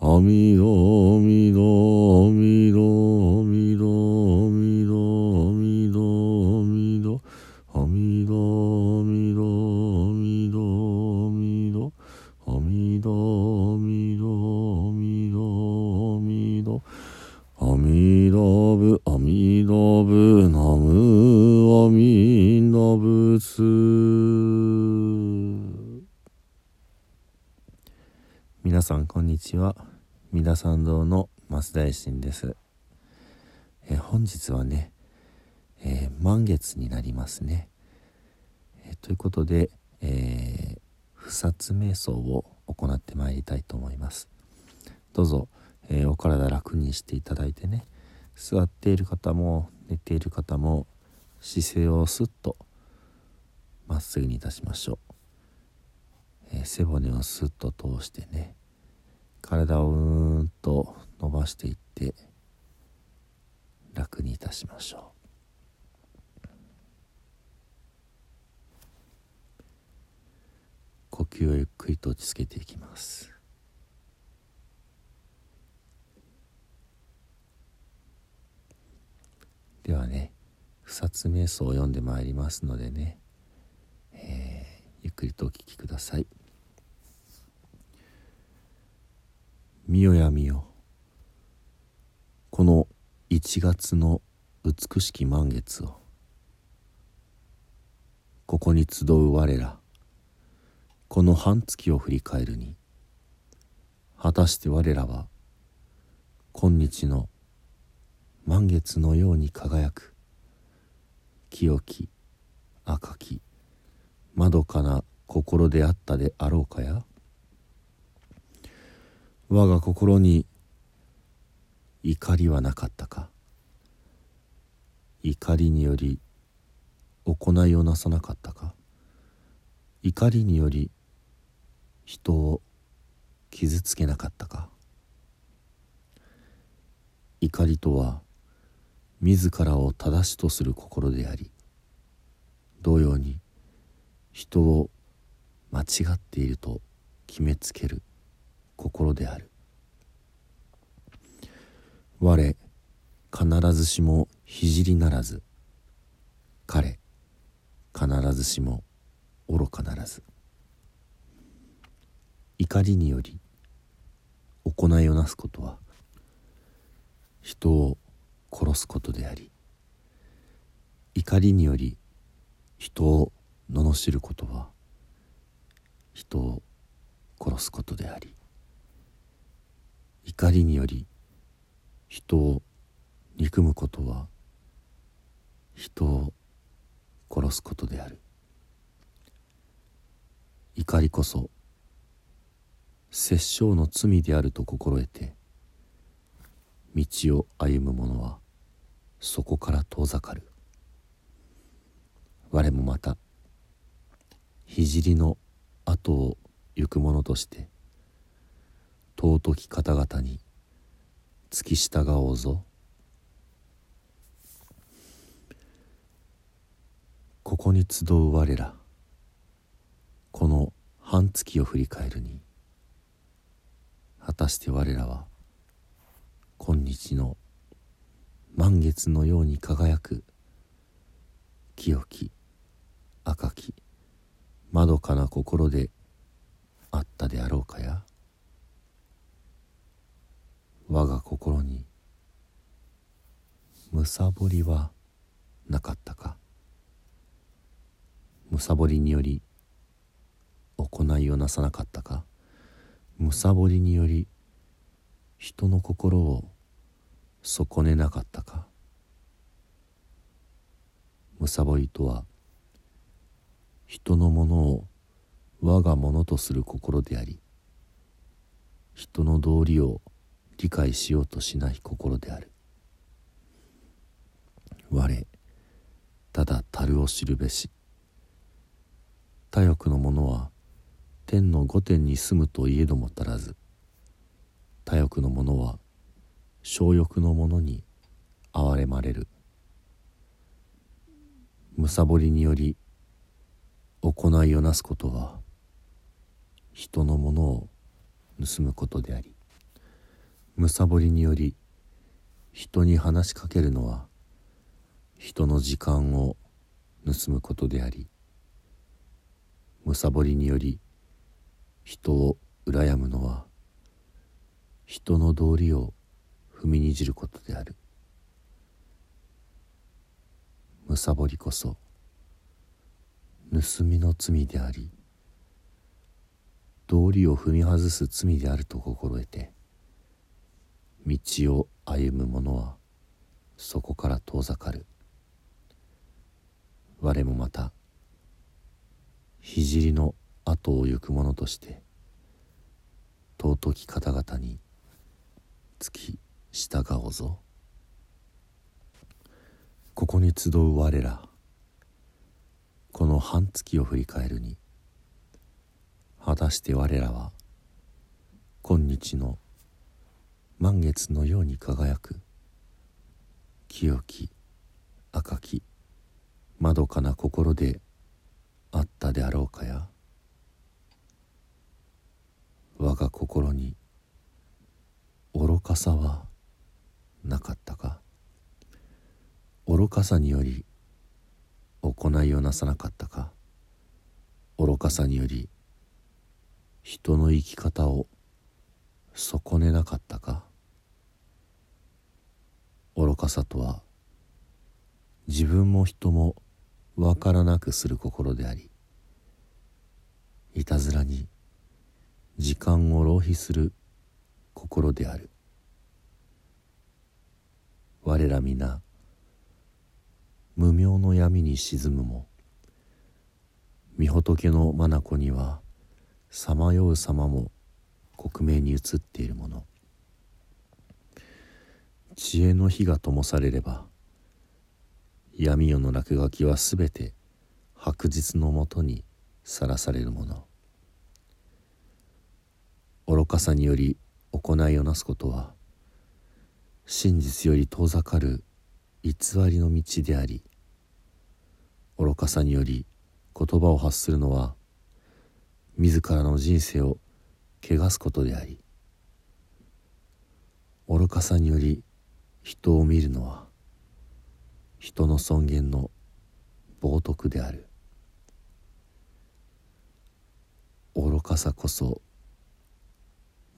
アミドアミドアミドアミドアミドアミドアミドアミドアミドアミドアミドアミドアミドアミドアミドアミダブアミダブナムアミダブ皆さんこんにちは。三田参道の増大臣です、え本日はね、えー満月になりますね、えということで、えー不殺瞑想を行ってまいりたいと思います。どうぞ、えお体楽にしていただいてね。座っている方も寝ている方も姿勢をスッとまっすぐにいたしましょう、え背骨をスッと通してね。体をうーんと伸ばしていって楽にいたしましょう。呼吸をゆっくりと落ち着けていきます。ではね不殺瞑想を読んでまいりますのでね、えーゆっくりとお聞きください。見よや見よ。この1月の美しき満月をここに集う我らこの半月を振り返るに果たして我らは今日の満月のように輝く清き赤きまどかな心であったであろうかや？我が心に怒りはなかったか？怒りにより行いをなさなかったか？怒りにより人を傷つけなかったか？怒りとは自らを正しとする心であり同様に人を間違っていると決めつける心である。我必ずしも聖ならず。彼必ずしも愚かならず。怒りにより行いをなすことは人を殺すことであり。怒りにより人を罵ることは人を殺すことであり。怒りにより人を憎むことは人を殺すことである。怒りこそ殺生の罪であると心得て道を歩む者はそこから遠ざかる。我もまた聖の後を行く者として尊き方々に付き従おうぞ。ここに集う我らこの半月を振り返るに果たして我らは今日の満月のように輝く清き赤きまどかな心であったであろうかや。我が心にむさぼりはなかったか？むさぼりにより行いをなさなかったか？むさぼりにより人の心を損ねなかったか？むさぼりとは人のものを我がものとする心であり人の道理を理解しようとしない心である。我ただ樽を知るべし。他欲の者は天の御殿に住むといえども足らず。他欲の者は小欲の者に憐れまれる。むさぼりにより行いをなすことは人のものを盗むことであり。むさぼりにより人に話しかけるのは人の時間を盗むことでありむさぼりにより人を羨むのは人の道理を踏みにじることである。むさぼりこそ盗みの罪であり道理を踏み外す罪であると心得て道を歩む者はそこから遠ざかる。我もまた聖の後を行く者として尊き方々につき従おうぞ。ここに集う我らこの半月を振り返るに果たして我らは今日の満月のように輝く。清き赤きまどかな心であったであろうかや。我が心に愚かさはなかったか。愚かさにより行いをなさなかったか。愚かさにより人の生き方を損ねなかったか。愚かさとは自分も人もわからなくする心でありいたずらに時間を浪費する心である。我ら皆無明の闇に沈むも御仏の眼にはさまよう様も克明に映っているもの。知恵の火が灯されれば闇夜の落書きはすべて白日のもとにさらされるもの。愚かさにより行いをなすことは真実より遠ざかる偽りの道であり愚かさにより言葉を発するのは自らの人生を汚すことであり愚かさにより人を見るのは人の尊厳の冒涜である。愚かさこそ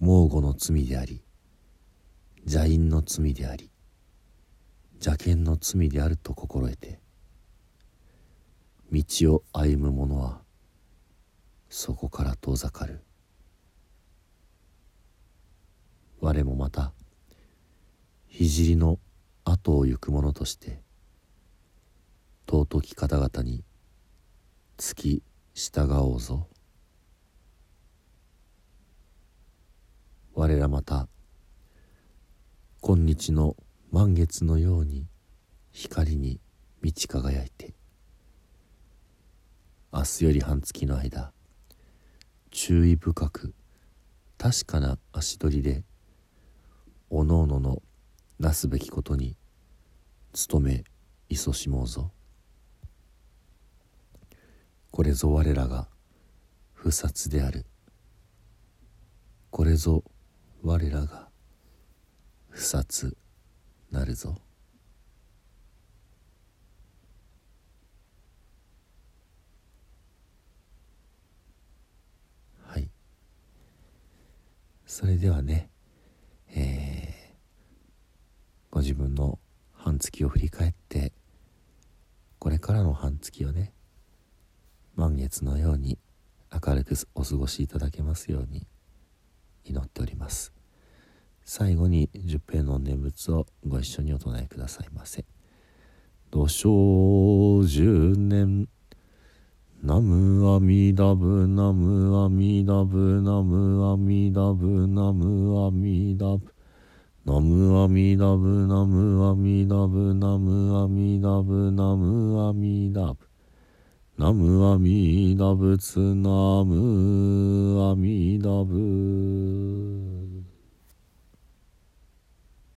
猛虎の罪であり邪淫の罪であり邪剣の罪であると心得て道を歩む者はそこから遠ざかる。我もまた聖の後を行く者として尊き方々に付き従おうぞ我らまた今日の満月のように光に満ち輝いて明日より半月の間注意深く確かな足取りでおのおののなすべきことに努めいそしもうぞ。これぞ我らが不殺である。これぞ我らが不殺なるぞ。はい。それではね、ご自分の半月を振り返ってこれからの半月をね満月のように明るくお過ごしいただけますように祈っております。最後に十平の念仏をご一緒にお唱えくださいませ。土生十年ナムアミダブナムアミダブナムアミダブナムアミダブナムアミダブナムアミダブナムアミダブナムアミダブ。ナムアミダブツナムアミダブ。